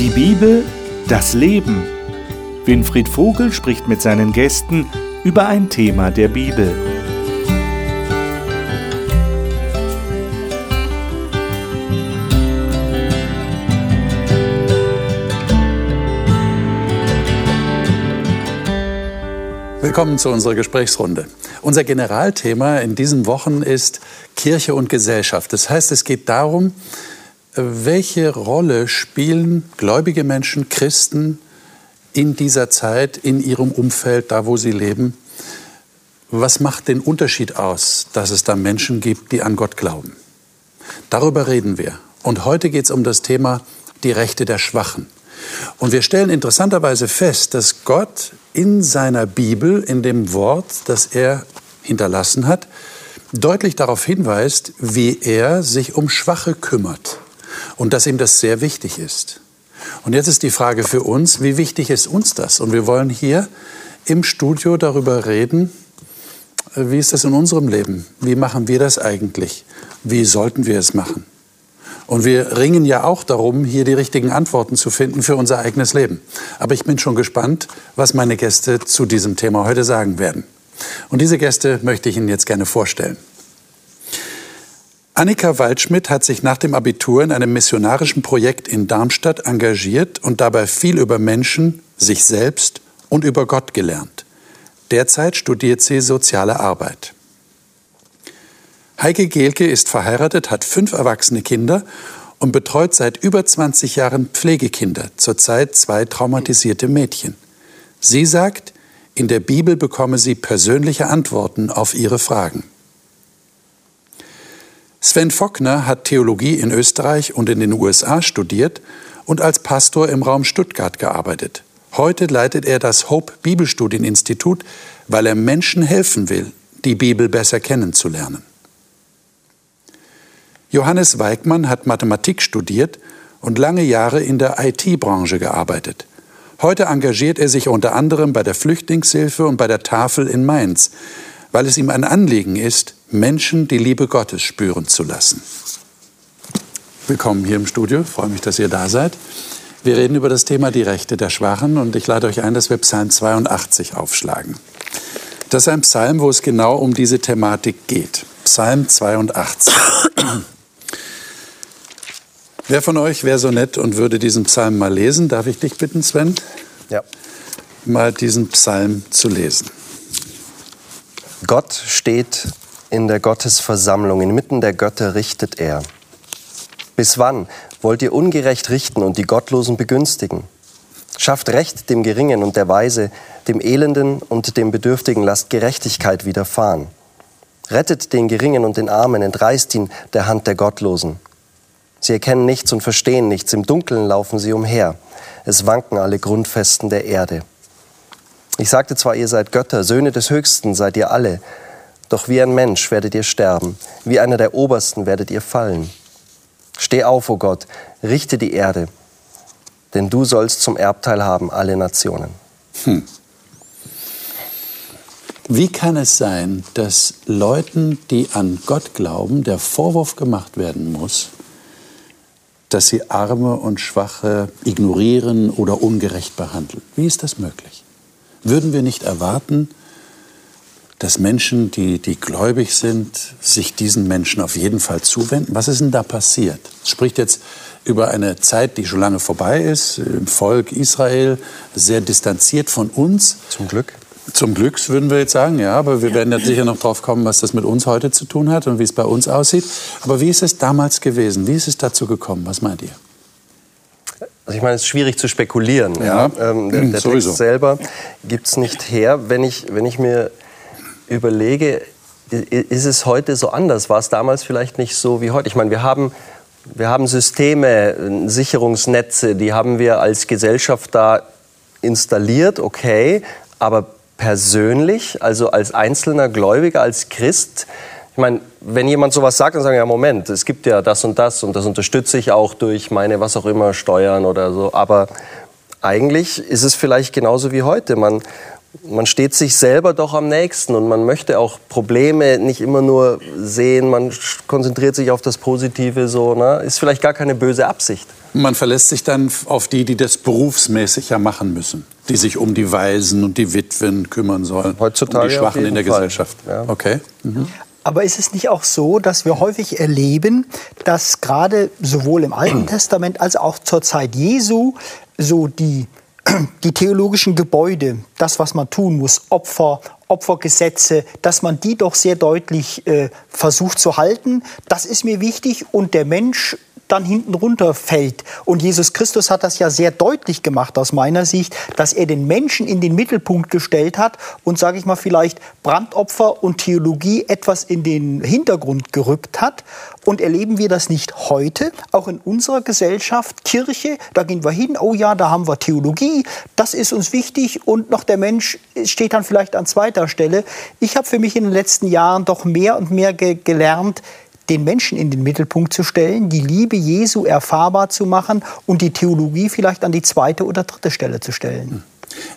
Die Bibel, das Leben. Winfried Vogel spricht mit seinen Gästen über ein Thema der Bibel. Willkommen zu unserer Gesprächsrunde. Unser Generalthema in diesen Wochen ist Kirche und Gesellschaft. Das heißt, es geht darum, welche Rolle spielen gläubige Menschen, Christen in dieser Zeit, in ihrem Umfeld, da wo sie leben? Was macht den Unterschied aus, dass es da Menschen gibt, die an Gott glauben? Darüber reden wir. Und heute geht es um das Thema die Rechte der Schwachen. Und wir stellen interessanterweise fest, dass Gott in seiner Bibel, in dem Wort, das er hinterlassen hat, deutlich darauf hinweist, wie er sich um Schwache kümmert und dass ihm das sehr wichtig ist. Und jetzt ist die Frage für uns, wie wichtig ist uns das? Und wir wollen hier im Studio darüber reden, wie ist das in unserem Leben? Wie machen wir das eigentlich? Wie sollten wir es machen? Und wir ringen ja auch darum, hier die richtigen Antworten zu finden für unser eigenes Leben. Aber ich bin schon gespannt, was meine Gäste zu diesem Thema heute sagen werden. Und diese Gäste möchte ich Ihnen jetzt gerne vorstellen. Annika Waldschmidt hat sich nach dem Abitur in einem missionarischen Projekt in Darmstadt engagiert und dabei viel über Menschen, sich selbst und über Gott gelernt. Derzeit studiert sie soziale Arbeit. Heike Gehlke ist verheiratet, hat fünf erwachsene Kinder und betreut seit über 20 Jahren Pflegekinder, zurzeit zwei traumatisierte Mädchen. Sie sagt, in der Bibel bekomme sie persönliche Antworten auf ihre Fragen. Sven Fockner hat Theologie in Österreich und in den USA studiert und als Pastor im Raum Stuttgart gearbeitet. Heute leitet er das Hope Bibelstudieninstitut, weil er Menschen helfen will, die Bibel besser kennenzulernen. Johannes Weigmann hat Mathematik studiert und lange Jahre in der IT-Branche gearbeitet. Heute engagiert er sich unter anderem bei der Flüchtlingshilfe und bei der Tafel in Mainz, weil es ihm ein Anliegen ist, Menschen die Liebe Gottes spüren zu lassen. Willkommen hier im Studio, ich freue mich, dass ihr da seid. Wir reden über das Thema die Rechte der Schwachen und ich lade euch ein, dass wir Psalm 82 aufschlagen. Das ist ein Psalm, wo es genau um diese Thematik geht. Psalm 82. Wer von euch wäre so nett und würde diesen Psalm mal lesen? Darf ich dich bitten, Sven? Ja. Mal diesen Psalm zu lesen. Gott steht in der Gottesversammlung, inmitten der Götter richtet er. Bis wann wollt ihr ungerecht richten und die Gottlosen begünstigen? Schafft Recht dem Geringen und der Weise, dem Elenden und dem Bedürftigen lasst Gerechtigkeit widerfahren. Rettet den Geringen und den Armen, entreißt ihn der Hand der Gottlosen. Sie erkennen nichts und verstehen nichts, im Dunkeln laufen sie umher. Es wanken alle Grundfesten der Erde. Ich sagte zwar, ihr seid Götter, Söhne des Höchsten seid ihr alle, doch wie ein Mensch werdet ihr sterben, wie einer der Obersten werdet ihr fallen. Steh auf, o oh Gott, richte die Erde, denn du sollst zum Erbteil haben alle Nationen. Hm. Wie kann es sein, dass Leuten, die an Gott glauben, der Vorwurf gemacht werden muss, dass sie Arme und Schwache ignorieren oder ungerecht behandeln? Wie ist das möglich? Würden wir nicht erwarten, dass Menschen, die, die gläubig sind, sich diesen Menschen auf jeden Fall zuwenden? Was ist denn da passiert? Es spricht jetzt über eine Zeit, die schon lange vorbei ist, im Volk Israel, sehr distanziert von uns. Zum Glück. Zum Glück würden wir jetzt sagen, ja, aber wir werden ja sicher noch drauf kommen, was das mit uns heute zu tun hat und wie es bei uns aussieht. Aber wie ist es damals gewesen? Wie ist es dazu gekommen? Was meint ihr? Also ich meine, es ist schwierig zu spekulieren. Ja. ja. Ähm, der, der Text selber gibt es nicht her. Wenn ich, wenn ich mir überlege, ist es heute so anders? War es damals vielleicht nicht so wie heute? Ich meine, wir haben, wir haben Systeme, Sicherungsnetze, die haben wir als Gesellschaft da installiert, okay, aber persönlich, also als einzelner Gläubiger, als Christ, ich meine, wenn jemand sowas sagt, dann sagen wir, ja, Moment, es gibt ja das und das und das unterstütze ich auch durch meine, was auch immer, Steuern oder so, aber eigentlich ist es vielleicht genauso wie heute. Man, man steht sich selber doch am nächsten und man möchte auch Probleme nicht immer nur sehen, man konzentriert sich auf das Positive so, ne? ist vielleicht gar keine böse Absicht. Man verlässt sich dann auf die, die das berufsmäßig ja machen müssen, die sich um die Waisen und die Witwen kümmern sollen. Heutzutage um die Schwachen in der Fall. Gesellschaft. Ja. Okay. Mhm. Aber ist es nicht auch so, dass wir häufig erleben, dass gerade sowohl im Alten Testament als auch zur Zeit Jesu so die, die theologischen Gebäude, das, was man tun muss, Opfer, Opfergesetze, dass man die doch sehr deutlich äh, versucht zu halten. Das ist mir wichtig und der Mensch dann hinten runterfällt. Und Jesus Christus hat das ja sehr deutlich gemacht aus meiner Sicht, dass er den Menschen in den Mittelpunkt gestellt hat und, sage ich mal, vielleicht Brandopfer und Theologie etwas in den Hintergrund gerückt hat. Und erleben wir das nicht heute, auch in unserer Gesellschaft, Kirche, da gehen wir hin, oh ja, da haben wir Theologie, das ist uns wichtig und noch der Mensch steht dann vielleicht an zweiter Stelle. Ich habe für mich in den letzten Jahren doch mehr und mehr ge gelernt, den Menschen in den Mittelpunkt zu stellen, die Liebe Jesu erfahrbar zu machen und die Theologie vielleicht an die zweite oder dritte Stelle zu stellen.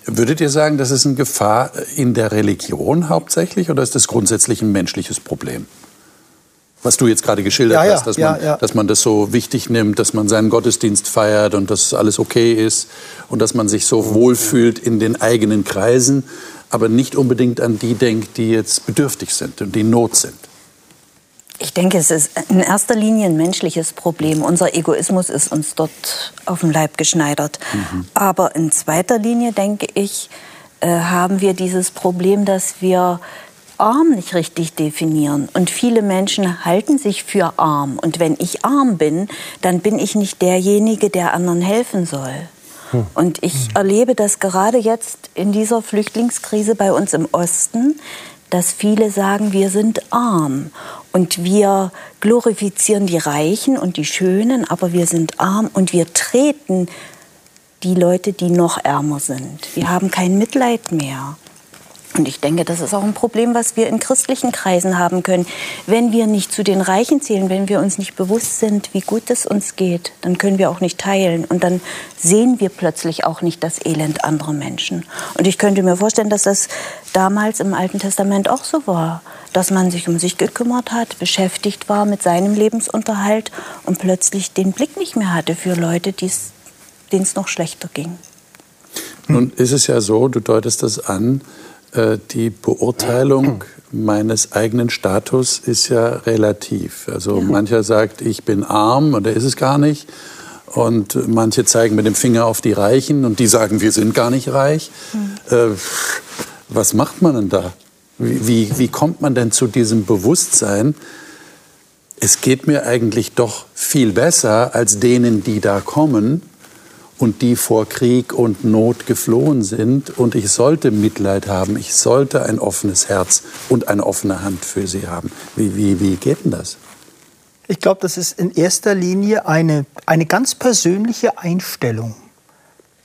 Würdet ihr sagen, das ist eine Gefahr in der Religion hauptsächlich oder ist das grundsätzlich ein menschliches Problem? Was du jetzt gerade geschildert Ja, ja, hast, dass, ja, man, dass man das so wichtig nimmt, dass man seinen Gottesdienst feiert und dass alles okay ist und dass man sich so wohlfühlt in den eigenen Kreisen, aber nicht unbedingt an die denkt, die jetzt bedürftig sind und die in Not sind. Ich denke, es ist in erster Linie ein menschliches Problem. Unser Egoismus ist uns dort auf den Leib geschneidert. Aber in zweiter Linie, denke ich, äh, haben wir dieses Problem, dass wir arm nicht richtig definieren. Und viele Menschen halten sich für arm. Und wenn ich arm bin, dann bin ich nicht derjenige, der anderen helfen soll. Und ich erlebe das gerade jetzt in dieser Flüchtlingskrise bei uns im Osten, dass viele sagen, wir sind arm und wir glorifizieren die Reichen und die Schönen, aber wir sind arm und wir treten die Leute, die noch ärmer sind. Wir haben kein Mitleid mehr. Und ich denke, das ist auch ein Problem, was wir in christlichen Kreisen haben können. Wenn wir nicht zu den Reichen zählen, wenn wir uns nicht bewusst sind, wie gut es uns geht, dann können wir auch nicht teilen. Und dann sehen wir plötzlich auch nicht das Elend anderer Menschen. Und ich könnte mir vorstellen, dass das damals im Alten Testament auch so war. Dass man sich um sich gekümmert hat, beschäftigt war mit seinem Lebensunterhalt und plötzlich den Blick nicht mehr hatte für Leute, denen es noch schlechter ging. Nun ist es ja so, du deutest das an, äh, die Beurteilung meines eigenen Status ist ja relativ. Also mancher sagt, ich bin arm und er ist es gar nicht. Und manche zeigen mit dem Finger auf die Reichen und die sagen, wir sind gar nicht reich. Äh, was macht man denn da? Wie, wie, kommt man denn zu diesem Bewusstsein, es geht mir eigentlich doch viel besser als denen, die da kommen und die vor Krieg und Not geflohen sind. Und ich sollte Mitleid haben, ich sollte ein offenes Herz und eine offene Hand für sie haben. Wie, wie, wie geht denn das? Ich glaube, das ist in erster Linie eine, eine ganz persönliche Einstellung.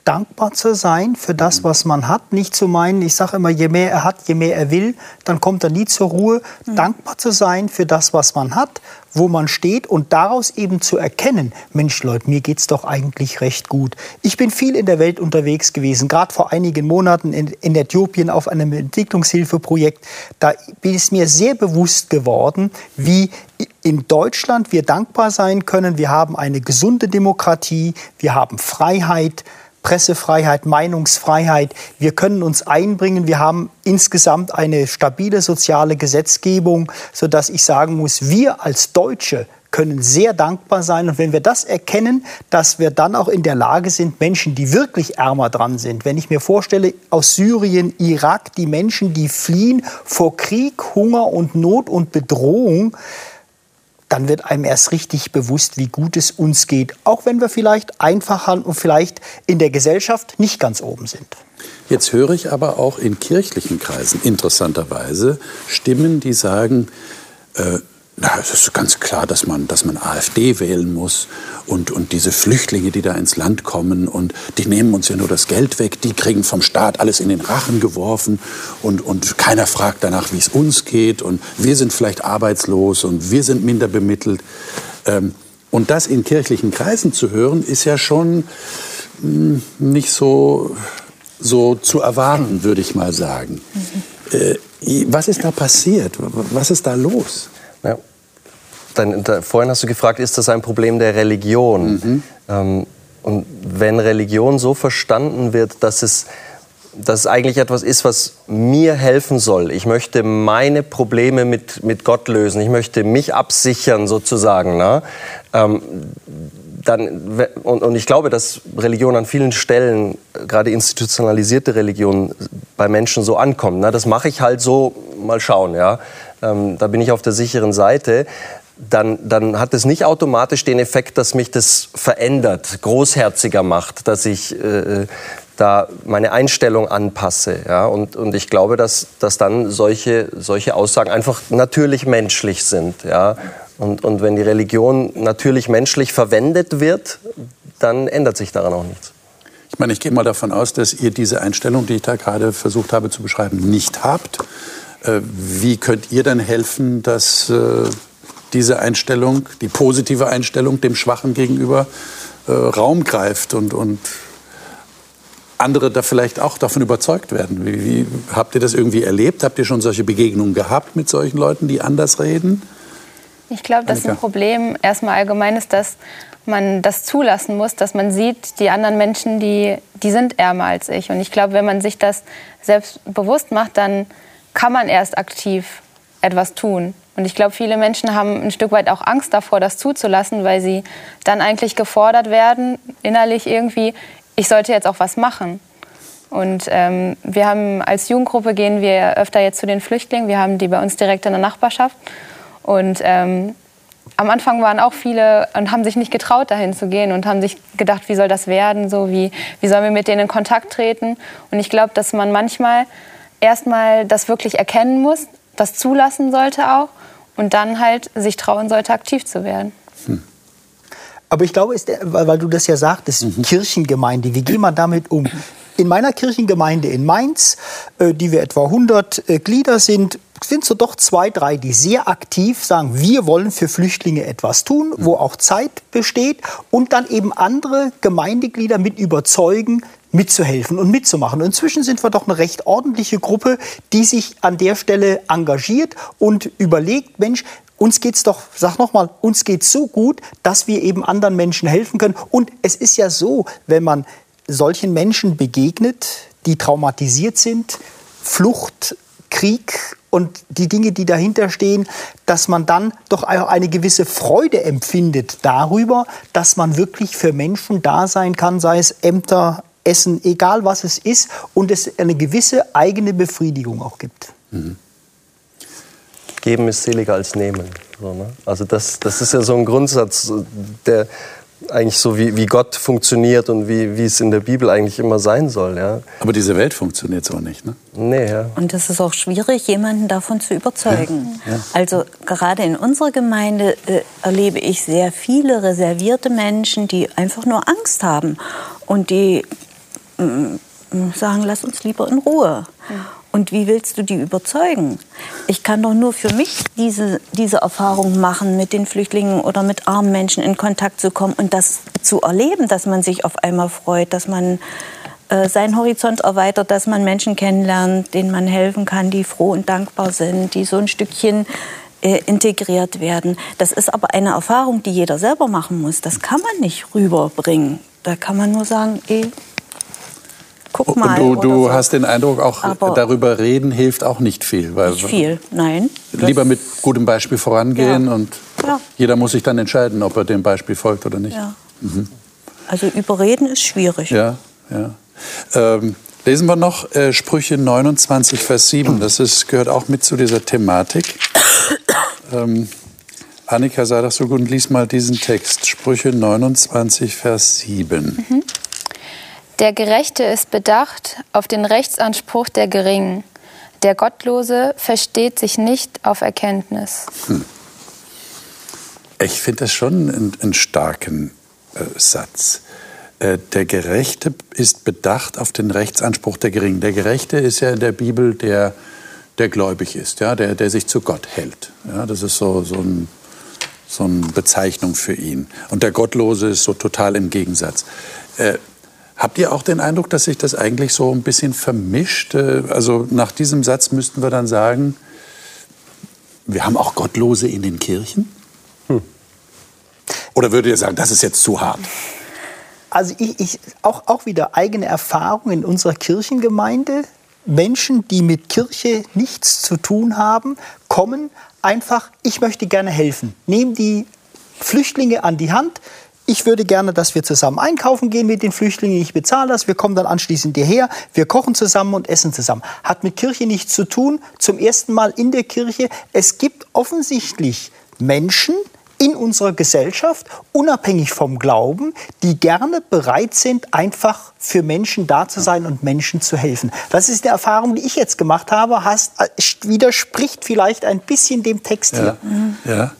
Dankbar zu sein für das, was man hat. Nicht zu meinen, ich sage immer, je mehr er hat, je mehr er will, dann kommt er nie zur Ruhe. Dankbar zu sein für das, was man hat, wo man steht und daraus eben zu erkennen, Mensch Leute, mir geht's doch eigentlich recht gut. Ich bin viel in der Welt unterwegs gewesen, gerade vor einigen Monaten in, in Äthiopien auf einem Entwicklungshilfeprojekt. Da ist mir sehr bewusst geworden, wie in Deutschland wir dankbar sein können. Wir haben eine gesunde Demokratie, wir haben Freiheit, Pressefreiheit, Meinungsfreiheit. Wir können uns einbringen. Wir haben insgesamt eine stabile soziale Gesetzgebung, sodass ich sagen muss, wir als Deutsche können sehr dankbar sein. Und wenn wir das erkennen, dass wir dann auch in der Lage sind, Menschen, die wirklich ärmer dran sind, wenn ich mir vorstelle, aus Syrien, Irak, die Menschen, die fliehen vor Krieg, Hunger und Not und Bedrohung, dann wird einem erst richtig bewusst, wie gut es uns geht, auch wenn wir vielleicht einfach und vielleicht in der Gesellschaft nicht ganz oben sind. Jetzt höre ich aber auch in kirchlichen Kreisen interessanterweise Stimmen, die sagen, äh, na, es ist ganz klar, dass man, dass man AfD wählen muss und, und diese Flüchtlinge, die da ins Land kommen und die nehmen uns ja nur das Geld weg, die kriegen vom Staat alles in den Rachen geworfen und, und keiner fragt danach, wie es uns geht und wir sind vielleicht arbeitslos und wir sind minder bemittelt. Ähm, und das in kirchlichen Kreisen zu hören, ist ja schon mh, nicht so, so zu erwarten, würde ich mal sagen. Äh, was ist da passiert? Was ist da los? Dann, da, vorhin hast du gefragt, ist das ein Problem der Religion? Mhm. Ähm, und wenn Religion so verstanden wird, dass es, dass es eigentlich etwas ist, was mir helfen soll, ich möchte meine Probleme mit, mit Gott lösen, ich möchte mich absichern sozusagen, ne? ähm, dann, und, und ich glaube, dass Religion an vielen Stellen, gerade institutionalisierte Religion, bei Menschen so ankommt. Ne? Das mache ich halt so, mal schauen. Ja? Ähm, da bin ich auf der sicheren Seite. Dann, dann hat es nicht automatisch den Effekt, dass mich das verändert, großherziger macht, dass ich äh, da meine Einstellung anpasse. Ja? Und, und ich glaube, dass, dass dann solche, solche Aussagen einfach natürlich menschlich sind. Ja? Und, und wenn die Religion natürlich menschlich verwendet wird, dann ändert sich daran auch nichts. Ich meine, ich gehe mal davon aus, dass ihr diese Einstellung, die ich da gerade versucht habe zu beschreiben, nicht habt. Äh, wie könnt ihr dann helfen, dass äh, diese Einstellung, die positive Einstellung dem Schwachen gegenüber, äh, Raum greift und, und andere da vielleicht auch davon überzeugt werden? Wie, wie, habt ihr das irgendwie erlebt? Habt ihr schon solche Begegnungen gehabt mit solchen Leuten, die anders reden? Ich glaube, dass ein Problem erstmal allgemein ist, dass man das zulassen muss, dass man sieht, die anderen Menschen, die, die sind ärmer als ich. Und ich glaube, wenn man sich das selbst bewusst macht, dann kann man erst aktiv etwas tun. Und ich glaube, viele Menschen haben ein Stück weit auch Angst davor, das zuzulassen, weil sie dann eigentlich gefordert werden, innerlich irgendwie, ich sollte jetzt auch was machen. Und ähm, wir haben als Jugendgruppe gehen wir öfter jetzt zu den Flüchtlingen. Wir haben die bei uns direkt in der Nachbarschaft. Und ähm, am Anfang waren auch viele und haben sich nicht getraut, dahin zu gehen und haben sich gedacht, wie soll das werden, so wie, wie sollen wir mit denen in Kontakt treten. Und ich glaube, dass man manchmal erstmal das wirklich erkennen muss, das zulassen sollte auch und dann halt sich trauen sollte, aktiv zu werden. Hm. Aber ich glaube, ist, weil du das ja sagtest, mhm. Kirchengemeinde, wie geht man damit um? In meiner Kirchengemeinde in Mainz, äh, die wir etwa 100 äh, Glieder sind, sind so doch zwei, drei, die sehr aktiv sagen, wir wollen für Flüchtlinge etwas tun, wo auch Zeit besteht und dann eben andere Gemeindeglieder mit überzeugen, mitzuhelfen und mitzumachen. Inzwischen sind wir doch eine recht ordentliche Gruppe, die sich an der Stelle engagiert und überlegt, Mensch, uns geht's doch, sag noch mal, uns geht's so gut, dass wir eben anderen Menschen helfen können. Und es ist ja so, wenn man solchen Menschen begegnet, die traumatisiert sind, Flucht, Krieg und die Dinge, die dahinter stehen, dass man dann doch eine gewisse Freude empfindet darüber, dass man wirklich für Menschen da sein kann, sei es Ämter, Essen, egal was es ist, und es eine gewisse eigene Befriedigung auch gibt. Mhm. Geben ist seliger als nehmen. So, ne? Also das, das ist ja so ein Grundsatz, der eigentlich so wie, wie Gott funktioniert und wie, wie es in der Bibel eigentlich immer sein soll. Ja. Aber diese Welt funktioniert so nicht, ne? Nee, ja. Und es ist auch schwierig, jemanden davon zu überzeugen. Ja, ja. Also gerade in unserer Gemeinde äh, erlebe ich sehr viele reservierte Menschen, die einfach nur Angst haben und die sagen, lass uns lieber in Ruhe. Und wie willst du die überzeugen? Ich kann doch nur für mich diese, diese Erfahrung machen, mit den Flüchtlingen oder mit armen Menschen in Kontakt zu kommen und das zu erleben, dass man sich auf einmal freut, dass man äh, seinen Horizont erweitert, dass man Menschen kennenlernt, denen man helfen kann, die froh und dankbar sind, die so ein Stückchen äh, integriert werden. Das ist aber eine Erfahrung, die jeder selber machen muss. Das kann man nicht rüberbringen. Da kann man nur sagen, ey, guck mal. Du, du so. hast den Eindruck, auch Aber darüber reden hilft auch nicht viel. Nicht viel, nein. Lieber mit gutem Beispiel vorangehen ja. und ja. jeder muss sich dann entscheiden, ob er dem Beispiel folgt oder nicht. Ja. Mhm. Also überreden ist schwierig. Ja, ja. Ähm, lesen wir noch äh, Sprüche 29, Vers 7. Das ist, gehört auch mit zu dieser Thematik. Ähm, Annika, sei doch so gut und lies mal diesen Text. Sprüche 29, Vers 7. Mhm. Der Gerechte ist bedacht auf den Rechtsanspruch der Geringen. Der Gottlose versteht sich nicht auf Erkenntnis. Hm. Ich finde das schon einen, starken äh, Satz. Äh, der Gerechte ist bedacht auf den Rechtsanspruch der Geringen. Der Gerechte ist ja in der Bibel der, der gläubig ist, ja, der, der sich zu Gott hält. Ja, das ist so, so, ein, so eine Bezeichnung für ihn. Und der Gottlose ist so total im Gegensatz. Äh, Habt ihr auch den Eindruck, dass sich das eigentlich so ein bisschen vermischt? Äh, also nach diesem Satz müssten wir dann sagen, wir haben auch Gottlose in den Kirchen? Hm. Oder würdet ihr sagen, das ist jetzt zu hart? Also ich, ich auch, auch wieder eigene Erfahrung in unserer Kirchengemeinde. Menschen, die mit Kirche nichts zu tun haben, kommen einfach, ich möchte gerne helfen. Nehmen die Flüchtlinge an die Hand. Ich würde gerne, dass wir zusammen einkaufen gehen mit den Flüchtlingen. Ich bezahle das. Wir kommen dann anschließend hierher. Wir kochen zusammen und essen zusammen. Hat mit Kirche nichts zu tun. Zum ersten Mal in der Kirche. Es gibt offensichtlich Menschen, in unserer Gesellschaft, unabhängig vom Glauben, die gerne bereit sind, einfach für Menschen da zu sein und Menschen zu helfen. Das ist eine Erfahrung, die ich jetzt gemacht habe, hast, äh, widerspricht vielleicht ein bisschen dem Text ja. hier. Ja.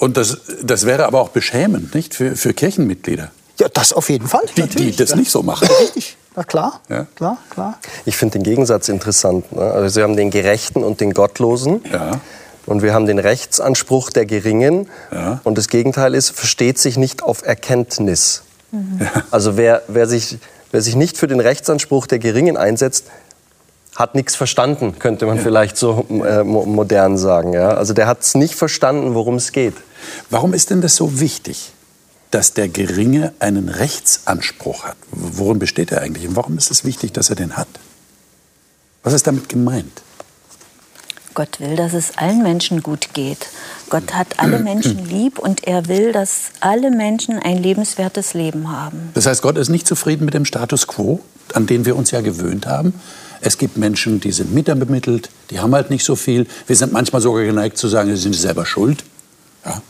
Und das, das wäre aber auch beschämend, nicht? Für, für Kirchenmitglieder. Ja, das auf jeden Fall. Die, die das ja. nicht so machen. Richtig. Na klar, ja. klar, klar. Ich finde den Gegensatz interessant. Ne? Also Sie haben den Gerechten und den Gottlosen. Ja. Und wir haben den Rechtsanspruch der Geringen. Ja. Und das Gegenteil ist, versteht sich nicht auf Erkenntnis. Mhm. Also wer, wer, sich, wer sich nicht für den Rechtsanspruch der Geringen einsetzt, hat nichts verstanden, könnte man ja. vielleicht so äh, modern sagen. Ja? Also der hat es nicht verstanden, worum es geht. Warum ist denn das so wichtig, dass der Geringe einen Rechtsanspruch hat? Worin besteht er eigentlich? Und warum ist es wichtig, dass er den hat? Was ist damit gemeint? Gott will, dass es allen Menschen gut geht. Gott hat alle Menschen lieb und er will, dass alle Menschen ein lebenswertes Leben haben. Das heißt, Gott ist nicht zufrieden mit dem Status quo, an den wir uns ja gewöhnt haben. Es gibt Menschen, die sind mitterbemittelt, die haben halt nicht so viel. Wir sind manchmal sogar geneigt zu sagen, sie sind selber schuld. Ja,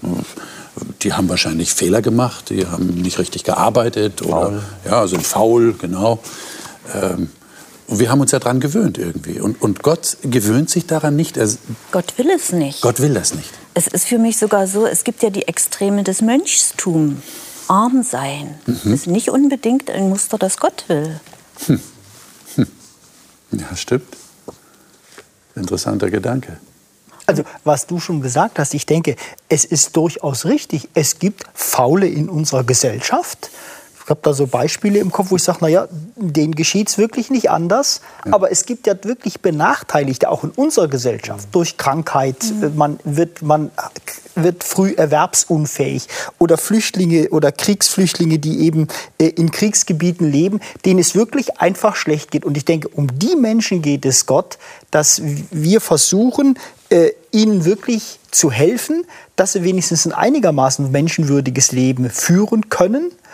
die haben wahrscheinlich Fehler gemacht, die haben nicht richtig gearbeitet faul. oder ja, sind faul, genau. Ähm, und wir haben uns ja daran gewöhnt irgendwie. Und, und Gott gewöhnt sich daran nicht. Er, Gott will es nicht. Gott will das nicht. Es ist für mich sogar so, es gibt ja die Extreme des Mönchstums. Arm sein mhm. ist nicht unbedingt ein Muster, das Gott will. Hm. Ja, stimmt. Interessanter Gedanke. Also, was du schon gesagt hast, ich denke, es ist durchaus richtig. Es gibt Faule in unserer Gesellschaft. Ich habe da so Beispiele im Kopf, wo ich sage, naja, denen geschieht es wirklich nicht anders. Ja. Aber es gibt ja wirklich Benachteiligte, auch in unserer Gesellschaft, durch Krankheit. Mhm. Man, wird, man wird früh erwerbsunfähig. Oder Flüchtlinge oder Kriegsflüchtlinge, die eben äh, in Kriegsgebieten leben, denen es wirklich einfach schlecht geht. Und ich denke, um die Menschen geht es Gott, dass wir versuchen, äh, ihnen wirklich zu helfen, dass sie wenigstens ein einigermaßen menschenwürdiges Leben führen können äh,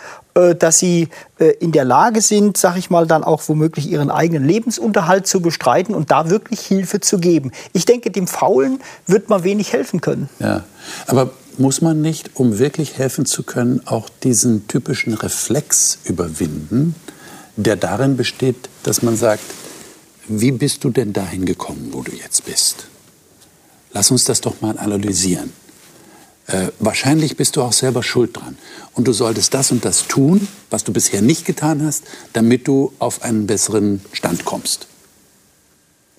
dass sie äh, in der Lage sind, sag ich mal, dann auch womöglich ihren eigenen Lebensunterhalt zu bestreiten und da wirklich Hilfe zu geben. Ich denke, dem Faulen wird man wenig helfen können. Ja, aber muss man nicht, um wirklich helfen zu können, auch diesen typischen Reflex überwinden, der darin besteht, dass man sagt, wie bist du denn dahin gekommen, wo du jetzt bist? Lass uns das doch mal analysieren äh, wahrscheinlich bist du auch selber schuld dran. Und du solltest das und das tun, was du bisher nicht getan hast, damit du auf einen besseren Stand kommst.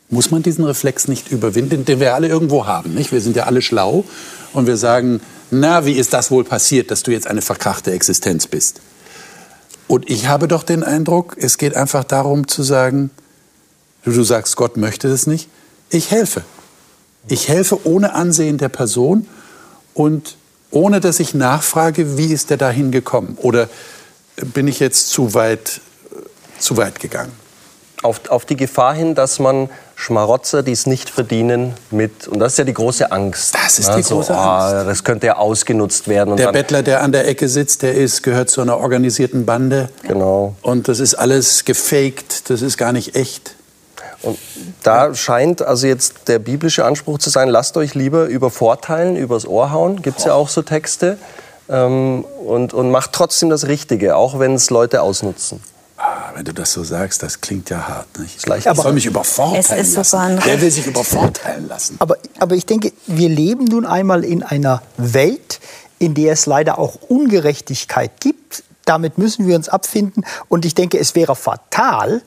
Muss man diesen Reflex nicht überwinden, den wir alle irgendwo haben? Nicht? Wir sind ja alle schlau und wir sagen, na, wie ist das wohl passiert, dass du jetzt eine verkrachte Existenz bist? Und ich habe doch den Eindruck, es geht einfach darum zu sagen, du sagst, Gott möchte das nicht, ich helfe. Ich helfe ohne Ansehen der Person und ohne dass ich nachfrage, wie ist der dahin gekommen? Oder bin ich jetzt zu weit, zu weit gegangen? Auf, auf die Gefahr hin, dass man Schmarotzer, die es nicht verdienen, mit. Und das ist ja die große Angst. Das ist die also, große Angst. Ah, das könnte ja ausgenutzt werden. der Bettler, der an der Ecke sitzt, der ist, gehört zu einer organisierten Bande. Genau. Und das ist alles gefaked, das ist gar nicht echt. Und da scheint also jetzt der biblische Anspruch zu sein, lasst euch lieber übervorteilen, übers Ohr hauen, gibt es ja auch so Texte, ähm, und, und macht trotzdem das Richtige, auch wenn es Leute ausnutzen. Ah, wenn du das so sagst, das klingt ja hart. Nicht? Leicht, aber soll mich übervorteilen lassen. Wer will sich übervorteilen lassen? Aber, aber ich denke, wir leben nun einmal in einer Welt, in der es leider auch Ungerechtigkeit gibt. Damit müssen wir uns abfinden. Und ich denke, es wäre fatal,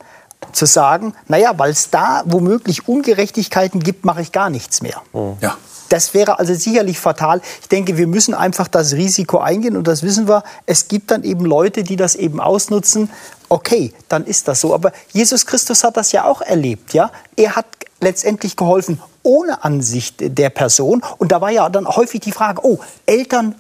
zu sagen, naja, weil es da womöglich Ungerechtigkeiten gibt, mache ich gar nichts mehr. Mhm. Ja. Das wäre also sicherlich fatal. Ich denke, wir müssen einfach das Risiko eingehen und das wissen wir. Es gibt dann eben Leute, die das eben ausnutzen okay, dann ist das so. Aber Jesus Christus hat das ja auch erlebt, ja. Er hat letztendlich geholfen ohne Ansicht der Person. Und da war ja dann häufig die Frage, oh, Eltern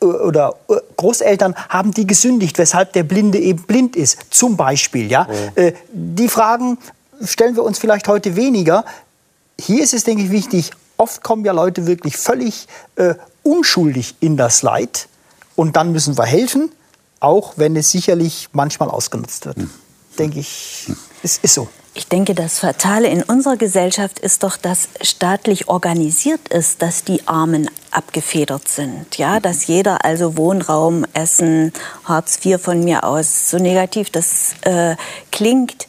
oder äh, Großeltern haben die gesündigt, weshalb der Blinde eben blind ist, zum Beispiel. Ja? Mhm. Die Fragen stellen wir uns vielleicht heute weniger. Hier ist es, denke ich, wichtig, oft kommen ja Leute wirklich völlig äh, unschuldig in das Leid und dann müssen wir helfen, auch wenn es sicherlich manchmal ausgenutzt wird. Mhm. Denke ich, es ist so. Ich denke, das Fatale in unserer Gesellschaft ist doch, dass staatlich organisiert ist, dass die Armen abgefedert sind. Ja, dass jeder also Wohnraum, Essen, Hartz IV von mir aus, so negativ das äh, klingt,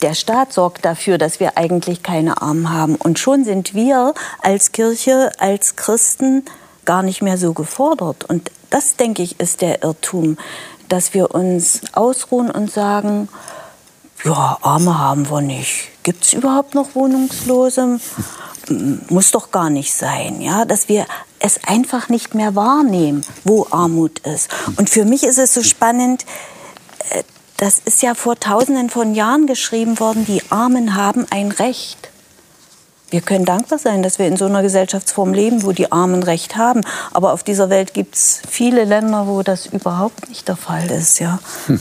der Staat sorgt dafür, dass wir eigentlich keine Armen haben. Und schon sind wir als Kirche, als Christen gar nicht mehr so gefordert. Und das, denke ich, ist der Irrtum, dass wir uns ausruhen und sagen, ja, Arme haben wir nicht. Gibt es überhaupt noch Wohnungslose? Muss doch gar nicht sein, ja, dass wir es einfach nicht mehr wahrnehmen, wo Armut ist. Und für mich ist es so spannend, äh, das ist ja vor tausenden von Jahren geschrieben worden, die Armen haben ein Recht. Wir können dankbar sein, dass wir in so einer Gesellschaftsform leben, wo die Armen Recht haben. Aber auf dieser Welt gibt es viele Länder, wo das überhaupt nicht der Fall ist. Ja. Hm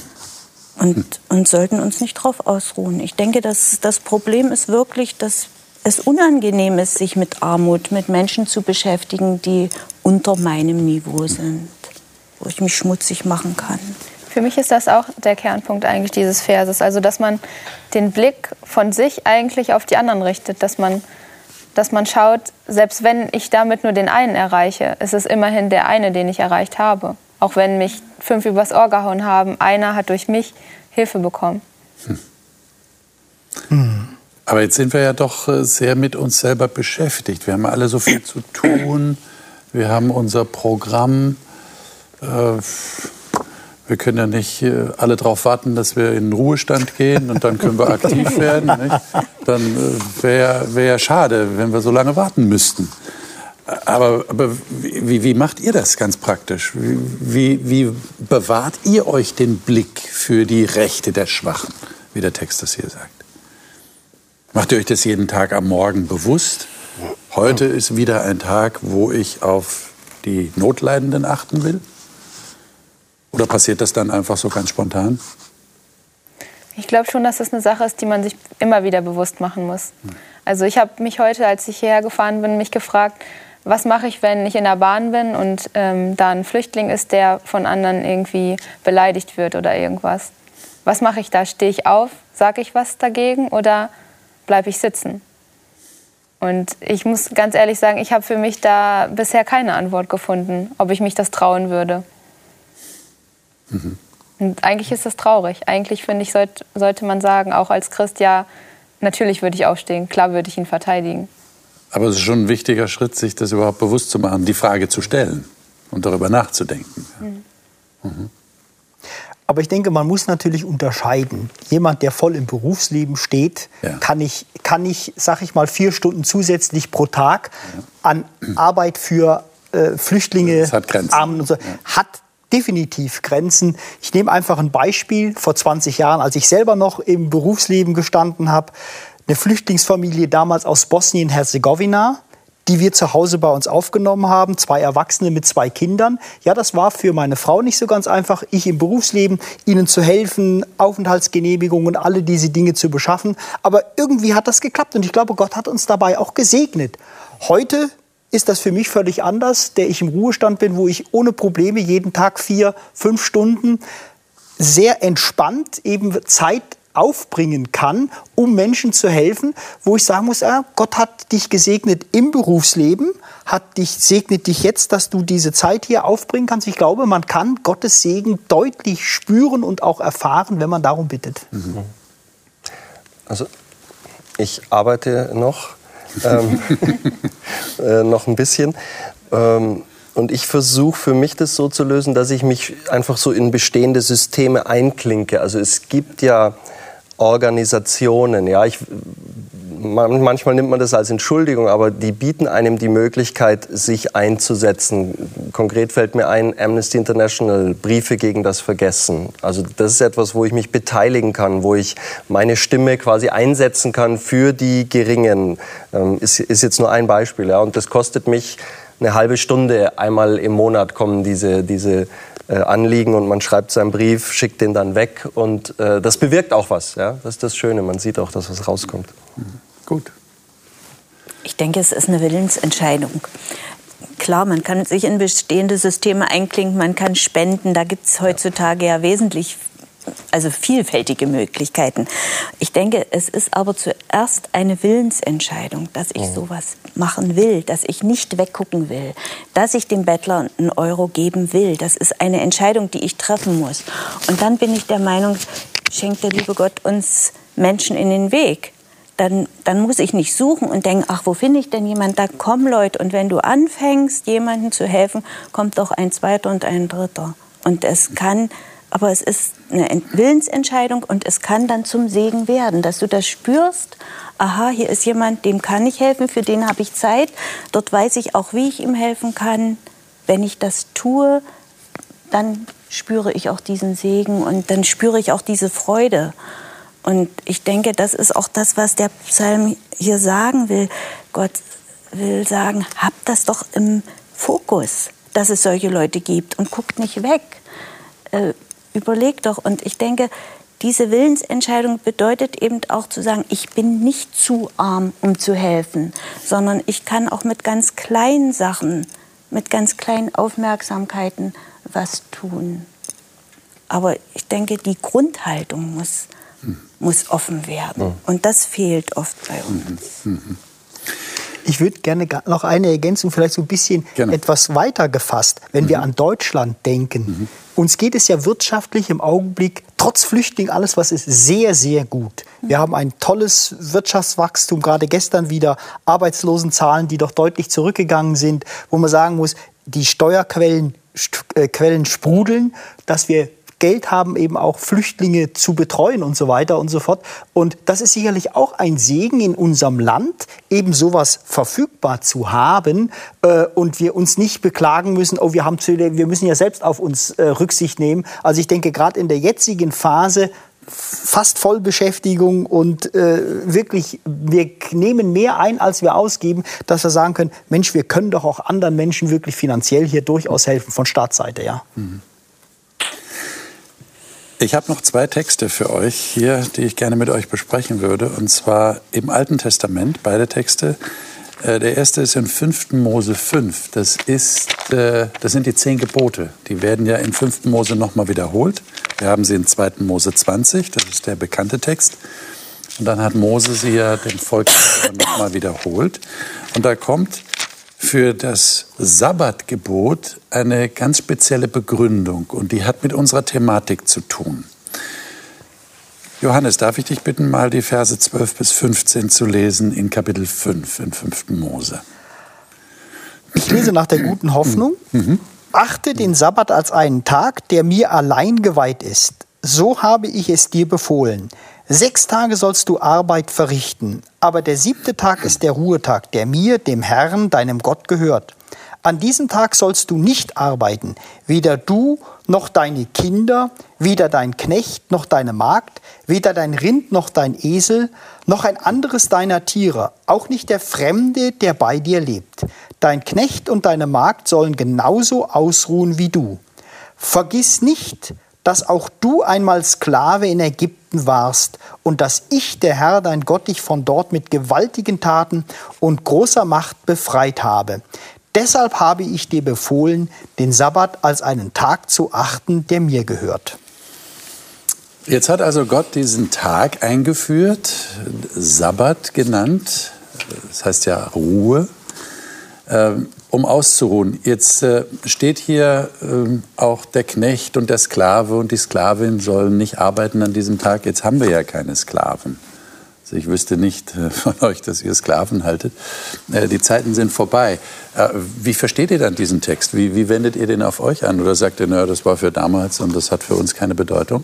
und, und sollten uns nicht darauf ausruhen. Ich denke, dass das Problem ist wirklich, dass es unangenehm ist, sich mit Armut, mit Menschen zu beschäftigen, die unter meinem Niveau sind, wo ich mich schmutzig machen kann. Für mich ist das auch der Kernpunkt eigentlich dieses Verses, also dass man den Blick von sich eigentlich auf die anderen richtet, dass man, dass man schaut, selbst wenn ich damit nur den einen erreiche, ist es immerhin der eine, den ich erreicht habe. Auch wenn mich fünf übers Ohr gehauen haben, einer hat durch mich Hilfe bekommen. Hm. Hm. Aber jetzt sind wir ja doch äh, sehr mit uns selber beschäftigt. Wir haben alle so viel zu tun. Wir haben unser Programm. Äh, wir können ja nicht äh, alle darauf warten, dass wir in den Ruhestand gehen und dann können wir aktiv werden. Nicht? Dann wäre wär ja schade, wenn wir so lange warten müssten. Aber, aber wie, wie, macht ihr das ganz praktisch? Wie, wie, bewahrt ihr euch den Blick für die Rechte der Schwachen, wie der Text das hier sagt? Macht ihr euch das jeden Tag am Morgen bewusst? Heute ist wieder ein Tag, wo ich auf die Notleidenden achten will? Oder passiert das dann einfach so ganz spontan? Ich glaube schon, dass das eine Sache ist, die man sich immer wieder bewusst machen muss. Also ich habe mich heute, als ich hierher gefahren bin, mich gefragt, was mache ich, wenn ich in der Bahn bin und ähm, da ein Flüchtling ist, der von anderen irgendwie beleidigt wird oder irgendwas? Was mache ich da? Stehe ich auf? Sage ich was dagegen oder bleibe ich sitzen? Und ich muss ganz ehrlich sagen, ich habe für mich da bisher keine Antwort gefunden, ob ich mich das trauen würde. Mhm. Und eigentlich ist das traurig. Eigentlich finde ich, sollt, sollte man sagen, auch als Christ, ja, natürlich würde ich aufstehen, klar würde ich ihn verteidigen. Aber es ist schon ein wichtiger Schritt, sich das überhaupt bewusst zu machen, die Frage zu stellen und darüber nachzudenken. Mhm. Mhm. Aber ich denke, man muss natürlich unterscheiden. Jemand, der voll im Berufsleben steht, ja. kann ich, kann ich, sag ich mal, vier Stunden zusätzlich pro Tag ja. an Arbeit für äh, Flüchtlinge, Armen und so, hat definitiv Grenzen. Ich nehme einfach ein Beispiel. Vor 20 Jahren, als ich selber noch im Berufsleben gestanden habe, eine Flüchtlingsfamilie damals aus Bosnien-Herzegowina, die wir zu Hause bei uns aufgenommen haben, zwei Erwachsene mit zwei Kindern. Ja, das war für meine Frau nicht so ganz einfach, ich im Berufsleben, ihnen zu helfen, Aufenthaltsgenehmigungen, alle diese Dinge zu beschaffen. Aber irgendwie hat das geklappt und ich glaube, Gott hat uns dabei auch gesegnet. Heute ist das für mich völlig anders, der ich im Ruhestand bin, wo ich ohne Probleme jeden Tag vier, fünf Stunden sehr entspannt eben Zeit aufbringen kann, um Menschen zu helfen, wo ich sagen muss, ah, Gott hat dich gesegnet im Berufsleben, hat dich segnet dich jetzt, dass du diese Zeit hier aufbringen kannst. Ich glaube, man kann Gottes Segen deutlich spüren und auch erfahren, wenn man darum bittet. Mhm. Also ich arbeite noch, ähm, äh, noch ein bisschen. Ähm, und ich versuche für mich das so zu lösen, dass ich mich einfach so in bestehende Systeme einklinke. Also es gibt ja Organisationen. Ja, ich manchmal nimmt man das als Entschuldigung, aber die bieten einem die Möglichkeit, sich einzusetzen. Konkret fällt mir ein, Amnesty International, Briefe gegen das Vergessen. Also das ist etwas, wo ich mich beteiligen kann, wo ich meine Stimme quasi einsetzen kann für die Geringen. Ähm, ist, ist jetzt nur ein Beispiel. Ja? Und das kostet mich eine halbe Stunde. Einmal im Monat kommen diese, diese Anliegen und man schreibt seinen Brief, schickt den dann weg und äh, das bewirkt auch was. Ja? Das ist das Schöne, man sieht auch, dass was rauskommt. Mhm. Gut. Ich denke, es ist eine Willensentscheidung. Klar, man kann sich in bestehende Systeme einklinken, man kann spenden, da gibt es heutzutage ja wesentlich also vielfältige Möglichkeiten. Ich denke, es ist aber zuerst eine Willensentscheidung, dass ich mhm. sowas machen will, dass ich nicht weggucken will, dass ich dem Bettler einen Euro geben will. Das ist eine Entscheidung, die ich treffen muss. Und dann bin ich der Meinung, schenkt der liebe Gott uns Menschen in den Weg. Dann, dann muss ich nicht suchen und denken, ach, wo finde ich denn jemanden? Da kommen Leute. Und wenn du anfängst, jemandem zu helfen, kommt doch ein zweiter und ein dritter. Und es kann aber es ist eine Willensentscheidung und es kann dann zum Segen werden, dass du das spürst. Aha, hier ist jemand, dem kann ich helfen, für den habe ich Zeit. Dort weiß ich auch, wie ich ihm helfen kann. Wenn ich das tue, dann spüre ich auch diesen Segen und dann spüre ich auch diese Freude. Und ich denke, das ist auch das, was der Psalm hier sagen will. Gott will sagen, habt das doch im Fokus, dass es solche Leute gibt und guckt nicht weg. Äh, überleg doch. Und ich denke, diese Willensentscheidung bedeutet eben auch zu sagen, ich bin nicht zu arm, um zu helfen, sondern ich kann auch mit ganz kleinen Sachen, mit ganz kleinen Aufmerksamkeiten was tun. Aber ich denke, die Grundhaltung muss, hm. muss offen werden. Und das fehlt oft bei uns. Ich würde gerne noch eine Ergänzung, vielleicht so ein bisschen gerne. etwas weiter gefasst. Wenn mhm. wir an Deutschland denken, mhm. uns geht es ja wirtschaftlich im Augenblick, trotz Flüchtling, alles was ist, sehr, sehr gut. Wir haben ein tolles Wirtschaftswachstum, gerade gestern wieder Arbeitslosenzahlen, die doch deutlich zurückgegangen sind, wo man sagen muss, die Steuerquellen äh, Quellen sprudeln, dass wir Geld haben, eben auch Flüchtlinge zu betreuen und so weiter und so fort. Und das ist sicherlich auch ein Segen in unserem Land, eben sowas verfügbar zu haben äh, und wir uns nicht beklagen müssen, oh, wir, haben zu, wir müssen ja selbst auf uns äh, Rücksicht nehmen. Also ich denke, gerade in der jetzigen Phase fast Vollbeschäftigung und äh, wirklich, wir nehmen mehr ein, als wir ausgeben, dass wir sagen können, Mensch, wir können doch auch anderen Menschen wirklich finanziell hier durchaus helfen von Staatsseite, ja. Mhm. Ich habe noch zwei Texte für euch hier, die ich gerne mit euch besprechen würde. Und zwar im Alten Testament, beide Texte. Äh, der erste ist in 5. Mose 5. Das, ist, äh, das sind die zehn Gebote. Die werden ja in 5. Mose nochmal wiederholt. Wir haben sie in 2. Mose 20. Das ist der bekannte Text. Und dann hat Mose sie ja dem Volk nochmal wiederholt. Und da kommt für das Sabbatgebot eine ganz spezielle Begründung und die hat mit unserer Thematik zu tun. Johannes, darf ich dich bitten, mal die Verse 12 bis 15 zu lesen in Kapitel 5 in 5. Mose? Ich lese nach der guten Hoffnung. Mhm. Achte den Sabbat als einen Tag, der mir allein geweiht ist. So habe ich es dir befohlen. Sechs Tage sollst du Arbeit verrichten, aber der siebte Tag ist der Ruhetag, der mir, dem Herrn, deinem Gott gehört. An diesem Tag sollst du nicht arbeiten, weder du noch deine Kinder, weder dein Knecht noch deine Magd, weder dein Rind noch dein Esel, noch ein anderes deiner Tiere, auch nicht der Fremde, der bei dir lebt. Dein Knecht und deine Magd sollen genauso ausruhen wie du. Vergiss nicht, dass auch du einmal Sklave in Ägypten warst und dass ich, der Herr, dein Gott, dich von dort mit gewaltigen Taten und großer Macht befreit habe. Deshalb habe ich dir befohlen, den Sabbat als einen Tag zu achten, der mir gehört. Jetzt hat also Gott diesen Tag eingeführt, Sabbat genannt, das heißt ja Ruhe. Ähm, um auszuruhen. Jetzt äh, steht hier äh, auch der Knecht und der Sklave und die Sklavin sollen nicht arbeiten an diesem Tag. Jetzt haben wir ja keine Sklaven. Also ich wüsste nicht äh, von euch, dass ihr Sklaven haltet. Äh, die Zeiten sind vorbei. Äh, wie versteht ihr dann diesen Text? Wie, wie wendet ihr den auf euch an? Oder sagt ihr, naja, das war für damals und das hat für uns keine Bedeutung?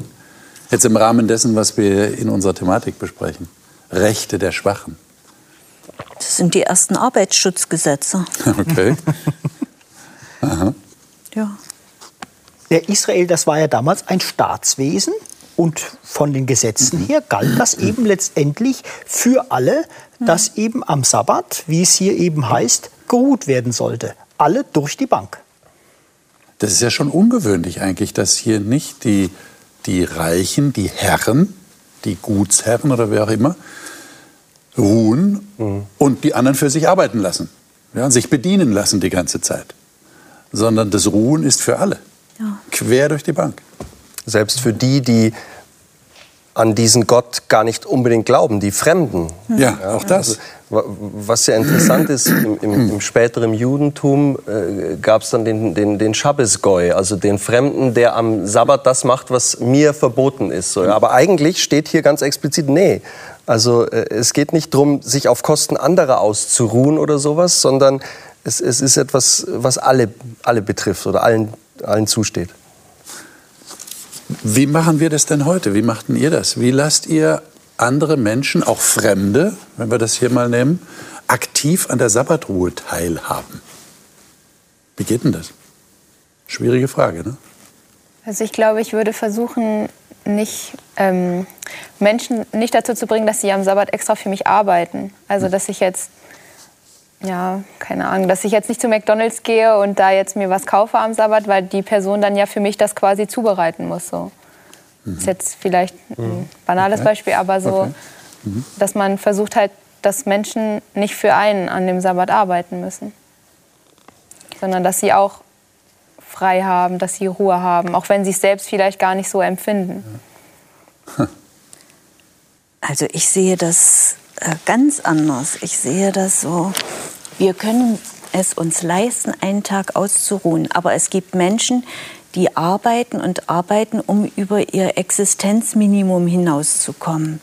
Jetzt im Rahmen dessen, was wir in unserer Thematik besprechen. Rechte der Schwachen. Das sind die ersten Arbeitsschutzgesetze. Okay. Aha. Ja. Der Israel, das war ja damals ein Staatswesen und von den Gesetzen her galt das eben letztendlich für alle, dass eben am Sabbat, wie es hier eben heißt, geruht werden sollte. Alle durch die Bank. Das ist ja schon ungewöhnlich eigentlich, dass hier nicht die, die Reichen, die Herren, die Gutsherren oder wer auch immer, ruhen mhm. und die anderen für sich arbeiten lassen. Ja, sich bedienen lassen die ganze Zeit. Sondern das Ruhen ist für alle. Ja. Quer durch die Bank. Selbst für die, die an diesen Gott gar nicht unbedingt glauben, die Fremden. Ja, ja auch das. Also, was ja interessant ist, im, im, im späteren Judentum äh, gab es dann den, den, den Schabbesgoi, also den Fremden, der am Sabbat das macht, was mir verboten ist. So. Aber eigentlich steht hier ganz explizit, nee. Also äh, es geht nicht darum, sich auf Kosten anderer auszuruhen oder sowas, sondern es, es ist etwas, was alle, alle betrifft oder allen, allen zusteht. Wie machen wir das denn heute? Wie machten ihr das? Wie lasst ihr andere Menschen, auch Fremde, wenn wir das hier mal nehmen, aktiv an der Sabbatruhe teilhaben? Wie geht denn das? Schwierige Frage, ne? Also ich glaube, ich würde versuchen, nicht ähm, Menschen nicht dazu zu bringen, dass sie am Sabbat extra für mich arbeiten. Also dass ich jetzt ja, keine Ahnung, dass ich jetzt nicht zu McDonalds gehe und da jetzt mir was kaufe am Sabbat, weil die Person dann ja für mich das quasi zubereiten muss. So. Mhm. Das ist jetzt vielleicht ein mhm. banales okay. Beispiel, aber so, okay. mhm. dass man versucht halt, dass Menschen nicht für einen an dem Sabbat arbeiten müssen, sondern dass sie auch frei haben, dass sie Ruhe haben, auch wenn sie es selbst vielleicht gar nicht so empfinden. Also ich sehe das äh, ganz anders. Ich sehe das so, wir können es uns leisten, einen Tag auszuruhen. Aber es gibt Menschen, die arbeiten und arbeiten, um über ihr Existenzminimum hinauszukommen.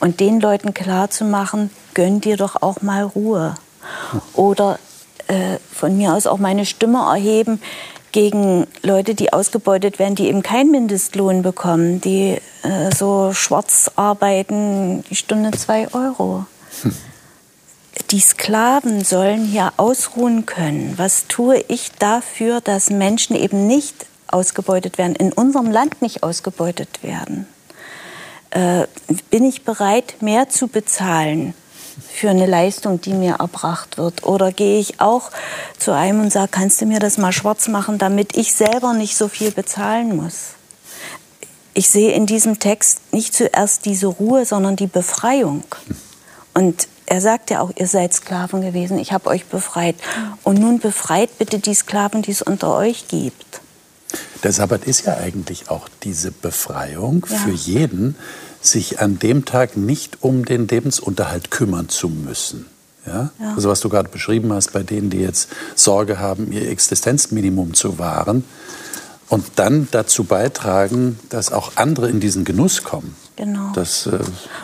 Und den Leuten klarzumachen, gönn dir doch auch mal Ruhe. Oder äh, von mir aus auch meine Stimme erheben gegen Leute, die ausgebeutet werden, die eben keinen Mindestlohn bekommen, die äh, so schwarz arbeiten, die Stunde zwei Euro. Hm die Sklaven sollen hier ausruhen können. Was tue ich dafür, dass Menschen eben nicht ausgebeutet werden, in unserem Land nicht ausgebeutet werden? Äh, bin ich bereit, mehr zu bezahlen für eine Leistung, die mir erbracht wird? Oder gehe ich auch zu einem und sage, kannst du mir das mal schwarz machen, damit ich selber nicht so viel bezahlen muss? Ich sehe in diesem Text nicht zuerst diese Ruhe, sondern die Befreiung. Und er sagt ja auch, ihr seid Sklaven gewesen, ich habe euch befreit. Und nun befreit bitte die Sklaven, die es unter euch gibt. Der Sabbat ist ja eigentlich auch diese Befreiung ja. für jeden, sich an dem Tag nicht um den Lebensunterhalt kümmern zu müssen. Ja? ja? Also was du gerade beschrieben hast, bei denen, die jetzt Sorge haben, ihr Existenzminimum zu wahren und dann dazu beitragen, dass auch andere in diesen Genuss kommen. Genau. Das, äh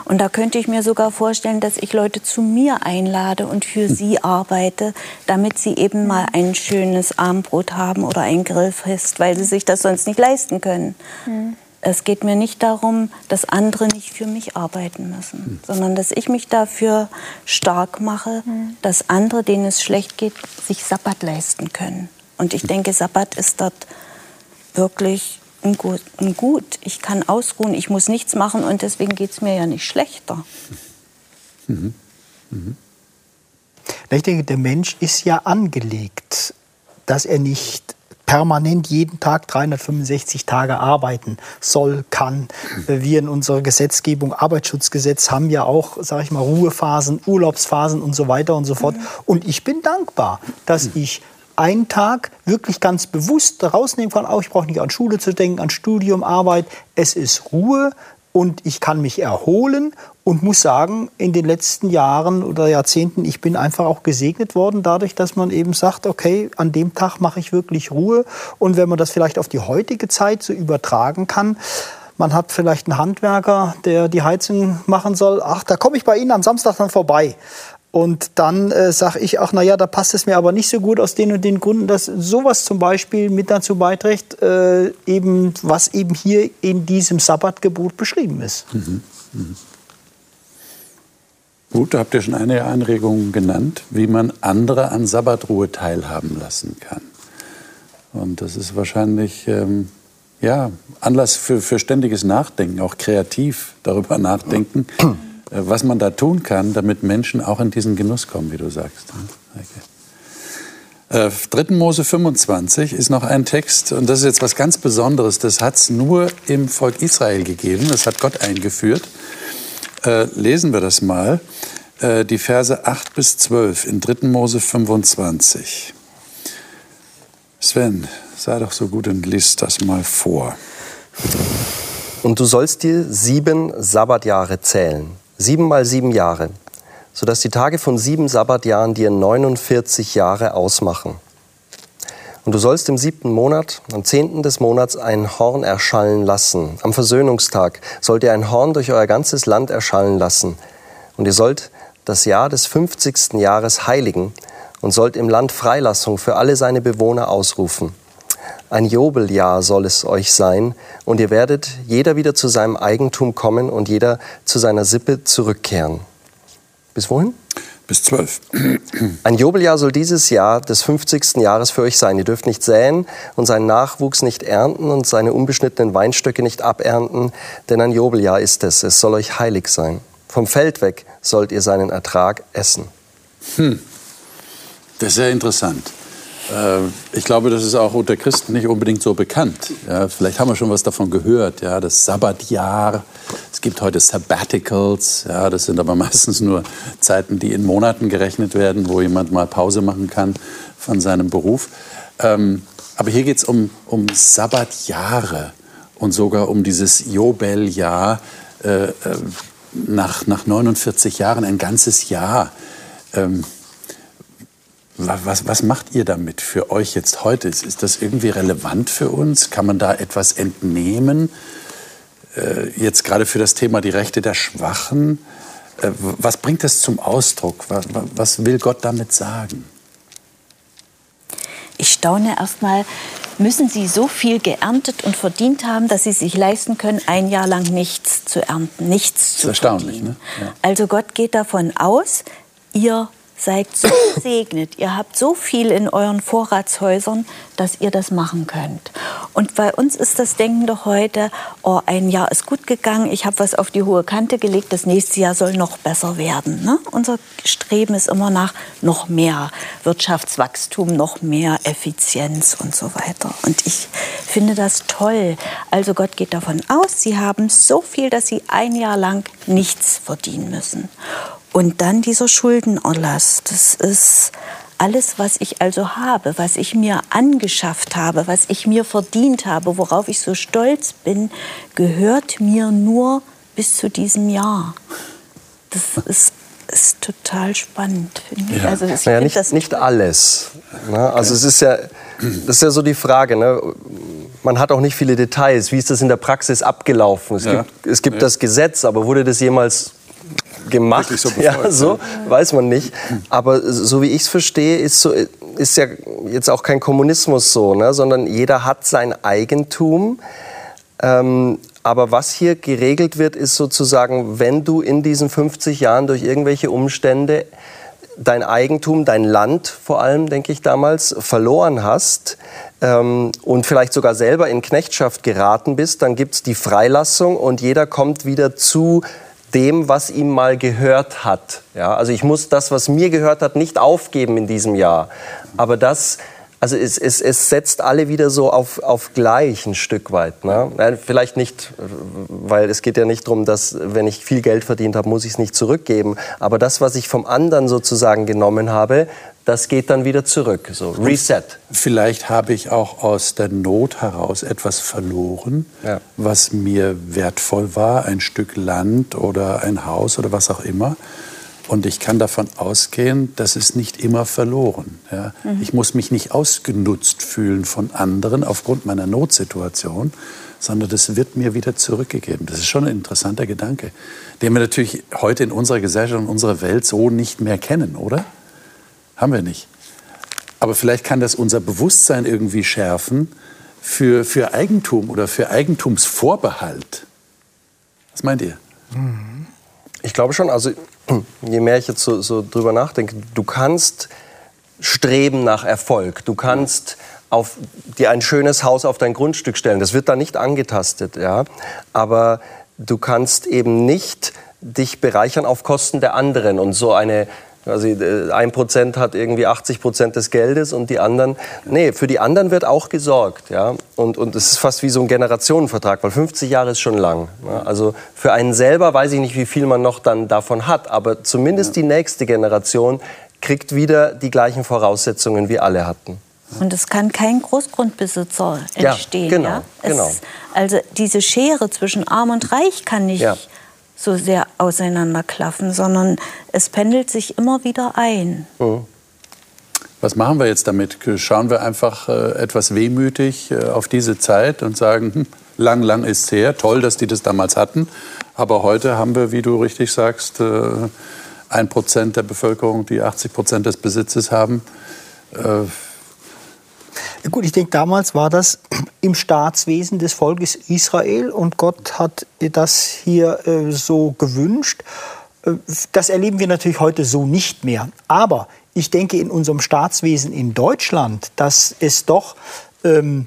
und da könnte ich mir sogar vorstellen, dass ich Leute zu mir einlade und für hm. sie arbeite, damit sie eben mal ein schönes Abendbrot haben oder ein Grillfest, weil sie sich das sonst nicht leisten können. Hm. Es geht mir nicht darum, dass andere nicht für mich arbeiten müssen, hm. sondern dass ich mich dafür stark mache, hm. dass andere, denen es schlecht geht, sich Sabbat leisten können. Und ich hm. denke, Sabbat ist dort wirklich ein Gut, ein Gut. Ich kann ausruhen, ich muss nichts machen und deswegen geht es mir ja nicht schlechter. Mhm. Mhm. Ich denke, der Mensch ist ja angelegt, dass er nicht permanent jeden Tag 365 Tage arbeiten soll, kann. Wir in unserer Gesetzgebung, Arbeitsschutzgesetz, haben ja auch, sage ich mal, Ruhephasen, Urlaubsphasen und so weiter und so fort. Und ich bin dankbar, dass ich einen Tag wirklich ganz bewusst rausnehmen kann, auch ich brauche nicht an Schule zu denken, an Studium, Arbeit. Es ist Ruhe und ich kann mich erholen und muss sagen, in den letzten Jahren oder Jahrzehnten, ich bin einfach auch gesegnet worden dadurch, dass man eben sagt, okay, an dem Tag mache ich wirklich Ruhe. Und wenn man das vielleicht auf die heutige Zeit so übertragen kann, man hat vielleicht einen Handwerker, der die Heizung machen soll. Ach, da komme ich bei Ihnen am Samstag dann vorbei. Und dann äh, sage ich, ach naja, da passt es mir aber nicht so gut aus den und den Gründen, dass sowas zum Beispiel mit dazu beiträgt, äh, eben, was eben hier in diesem Sabbatgebot beschrieben ist. Mhm. Mhm. Gut, da habt ihr schon einige Anregungen genannt, wie man andere an Sabbatruhe teilhaben lassen kann. Und das ist wahrscheinlich ähm, ja, Anlass für, für ständiges Nachdenken, auch kreativ darüber nachdenken, äh, was man da tun kann, damit Menschen auch in diesen Genuss kommen, wie du sagst. Okay. Äh, 3. Mose 25 ist noch ein Text, und das ist jetzt was ganz Besonderes. Das hat es nur im Volk Israel gegeben, das hat Gott eingeführt. Äh, lesen wir das mal. Äh, die Verse 8 bis 12 in 3. Mose 25. Sven, sei doch so gut und lies das mal vor. Und du sollst dir sieben Sabbatjahre zählen, sieben mal sieben Jahre, sodass die Tage von sieben Sabbatjahren dir 49 Jahre ausmachen. Und du sollst im siebten Monat, am zehnten des Monats, ein Horn erschallen lassen. Am Versöhnungstag sollt ihr ein Horn durch euer ganzes Land erschallen lassen. Und ihr sollt das Jahr des 50. Jahres heiligen und sollt im Land Freilassung für alle seine Bewohner ausrufen. Ein Jobeljahr soll es euch sein, und ihr werdet jeder wieder zu seinem Eigentum kommen und jeder zu seiner Sippe zurückkehren. Bis wohin? Bis zwölf. Ein Jobeljahr soll dieses Jahr des 50. Jahres für euch sein. Ihr dürft nicht säen und seinen Nachwuchs nicht ernten und seine unbeschnittenen Weinstöcke nicht abernten, denn ein Jobeljahr ist es. Es soll euch heilig sein. Vom Feld weg sollt ihr seinen Ertrag essen. Hm. Das ist sehr interessant. Äh, ich glaube, das ist auch unter Christen nicht unbedingt so bekannt. Ja, vielleicht haben wir schon was davon gehört. Ja, das Sabbatjahr. Es gibt heute Sabbaticals. Ja, das sind aber meistens nur Zeiten, die in Monaten gerechnet werden, wo jemand mal Pause machen kann von seinem Beruf. Ähm, aber hier geht es um, um Sabbatjahre und sogar um dieses Jobeljahr. Äh, äh, nach, nach 49 Jahren, ein ganzes Jahr. Ähm, was, was macht ihr damit für euch jetzt heute? Ist, ist das irgendwie relevant für uns? Kann man da etwas entnehmen? Äh, jetzt gerade für das Thema die Rechte der Schwachen. Äh, was bringt das zum Ausdruck? Was, was will Gott damit sagen? Ich staune erstmal, müssen Sie so viel geerntet und verdient haben, dass Sie sich leisten können, ein Jahr lang nichts zu ernten, nichts zu verdienen. Ne? Ja. Also Gott geht davon aus, ihr seid so gesegnet, ihr habt so viel in euren Vorratshäusern, dass ihr das machen könnt. Und bei uns ist das Denken doch heute, oh, ein Jahr ist gut gegangen, ich habe was auf die hohe Kante gelegt, das nächste Jahr soll noch besser werden. Ne? Unser Streben ist immer nach noch mehr Wirtschaftswachstum, noch mehr Effizienz und so weiter. Und ich finde das toll. Also Gott geht davon aus, sie haben so viel, dass sie ein Jahr lang nichts verdienen müssen. Und dann dieser Schuldenerlass. Das ist alles, was ich also habe, was ich mir angeschafft habe, was ich mir verdient habe, worauf ich so stolz bin, gehört mir nur bis zu diesem Jahr. Das ist, ist total spannend, finde ich. Ja. Also ich naja, nicht, das nicht alles. Ne? Also es ist ja, das ist ja so die Frage. Ne? Man hat auch nicht viele Details. Wie ist das in der Praxis abgelaufen? Es ja. gibt, es gibt ja. das Gesetz, aber wurde das jemals gemacht. So ja, so weiß man nicht. Aber so wie ich es verstehe, ist, so, ist ja jetzt auch kein Kommunismus so, ne? sondern jeder hat sein Eigentum. Ähm, aber was hier geregelt wird, ist sozusagen, wenn du in diesen 50 Jahren durch irgendwelche Umstände dein Eigentum, dein Land vor allem, denke ich damals, verloren hast ähm, und vielleicht sogar selber in Knechtschaft geraten bist, dann gibt es die Freilassung und jeder kommt wieder zu dem, was ihm mal gehört hat. Ja, also ich muss das, was mir gehört hat, nicht aufgeben in diesem Jahr. Aber das, also es, es, es setzt alle wieder so auf, auf gleich ein Stück weit. Ne? Vielleicht nicht, weil es geht ja nicht darum, dass wenn ich viel Geld verdient habe, muss ich es nicht zurückgeben. Aber das, was ich vom anderen sozusagen genommen habe, das geht dann wieder zurück. So Reset. Vielleicht habe ich auch aus der Not heraus etwas verloren, ja. was mir wertvoll war, ein Stück Land oder ein Haus oder was auch immer. Und ich kann davon ausgehen, das ist nicht immer verloren. Ja. Mhm. Ich muss mich nicht ausgenutzt fühlen von anderen aufgrund meiner Notsituation, sondern das wird mir wieder zurückgegeben. Das ist schon ein interessanter Gedanke, den wir natürlich heute in unserer Gesellschaft und unserer Welt so nicht mehr kennen, oder? Haben wir nicht. Aber vielleicht kann das unser Bewusstsein irgendwie schärfen für, für Eigentum oder für Eigentumsvorbehalt. Was meint ihr? Ich glaube schon. Also je mehr ich jetzt so, so drüber nachdenke, du kannst streben nach Erfolg. Du kannst auf dir ein schönes Haus auf dein Grundstück stellen. Das wird da nicht angetastet, ja. Aber du kannst eben nicht dich bereichern auf Kosten der anderen und so eine also ein Prozent hat irgendwie 80 Prozent des Geldes und die anderen, nee, für die anderen wird auch gesorgt, ja. Und und es ist fast wie so ein Generationenvertrag, weil 50 Jahre ist schon lang. Ja? Also für einen selber weiß ich nicht, wie viel man noch dann davon hat, aber zumindest die nächste Generation kriegt wieder die gleichen Voraussetzungen, wie alle hatten. Und es kann kein Großgrundbesitzer entstehen. Ja, genau, ja? genau. also diese Schere zwischen Arm und Reich kann nicht ja. So sehr auseinanderklaffen, sondern es pendelt sich immer wieder ein. Mhm. Was machen wir jetzt damit? Schauen wir einfach äh, etwas wehmütig äh, auf diese Zeit und sagen, hm, lang, lang ist es her, toll, dass die das damals hatten, aber heute haben wir, wie du richtig sagst, äh, ein Prozent der Bevölkerung, die 80 Prozent des Besitzes haben. Äh Gut, ich denke, damals war das im Staatswesen des Volkes Israel und Gott hat das hier äh, so gewünscht. Äh, das erleben wir natürlich heute so nicht mehr. Aber ich denke, in unserem Staatswesen in Deutschland, dass es doch ähm,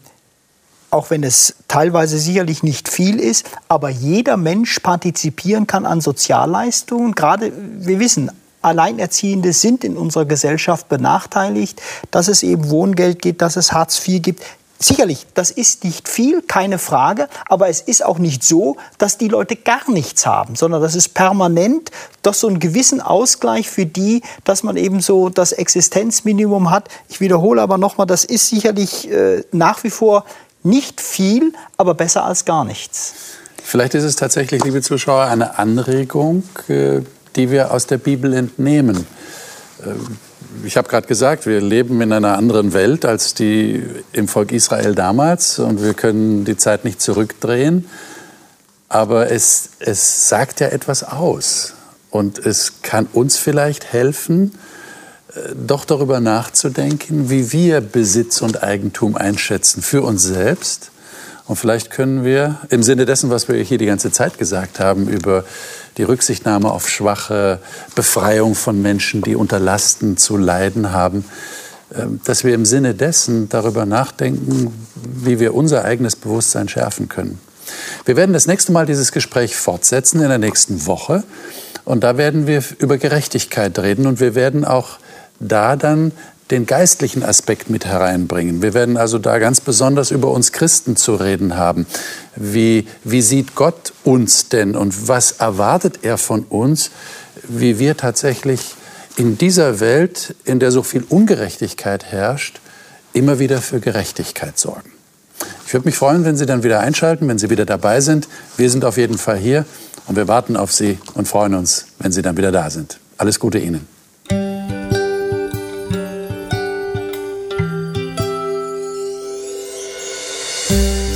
auch wenn es teilweise sicherlich nicht viel ist, aber jeder Mensch partizipieren kann an Sozialleistungen. Gerade, wir wissen, Alleinerziehende sind in unserer Gesellschaft benachteiligt, dass es eben Wohngeld gibt, dass es Hartz IV gibt. Sicherlich, das ist nicht viel, keine Frage, aber es ist auch nicht so, dass die Leute gar nichts haben, sondern das ist permanent doch so einen gewissen Ausgleich für die, dass man eben so das Existenzminimum hat. Ich wiederhole aber nochmal, das ist sicherlich äh, nach wie vor nicht viel, aber besser als gar nichts. Vielleicht ist es tatsächlich, liebe Zuschauer, eine Anregung, äh, die wir aus der Bibel entnehmen. Äh, ich habe gerade gesagt, wir leben in einer anderen Welt als die im Volk Israel damals und wir können die Zeit nicht zurückdrehen. Aber es, es sagt ja etwas aus und es kann uns vielleicht helfen, doch darüber nachzudenken, wie wir Besitz und Eigentum einschätzen für uns selbst. Und vielleicht können wir im Sinne dessen, was wir hier die ganze Zeit gesagt haben, über die Rücksichtnahme auf Schwache, Befreiung von Menschen, die unter Lasten zu leiden haben, ähm, dass wir im Sinne dessen darüber nachdenken, wie wir unser eigenes Bewusstsein schärfen können. Wir werden das nächste Mal dieses Gespräch fortsetzen in der nächsten Woche. Und da werden wir über Gerechtigkeit reden und wir werden auch da dann den geistlichen Aspekt mit hereinbringen. Wir werden also da ganz besonders über uns Christen zu reden haben. Wie, wie sieht Gott uns denn und was erwartet er von uns, wie wir tatsächlich in dieser Welt, in der so viel Ungerechtigkeit herrscht, immer wieder für Gerechtigkeit sorgen. Ich würde mich freuen, wenn Sie dann wieder einschalten, wenn Sie wieder dabei sind. Wir sind auf jeden Fall hier und wir warten auf Sie und freuen uns, wenn Sie dann wieder da sind. Alles Gute Ihnen.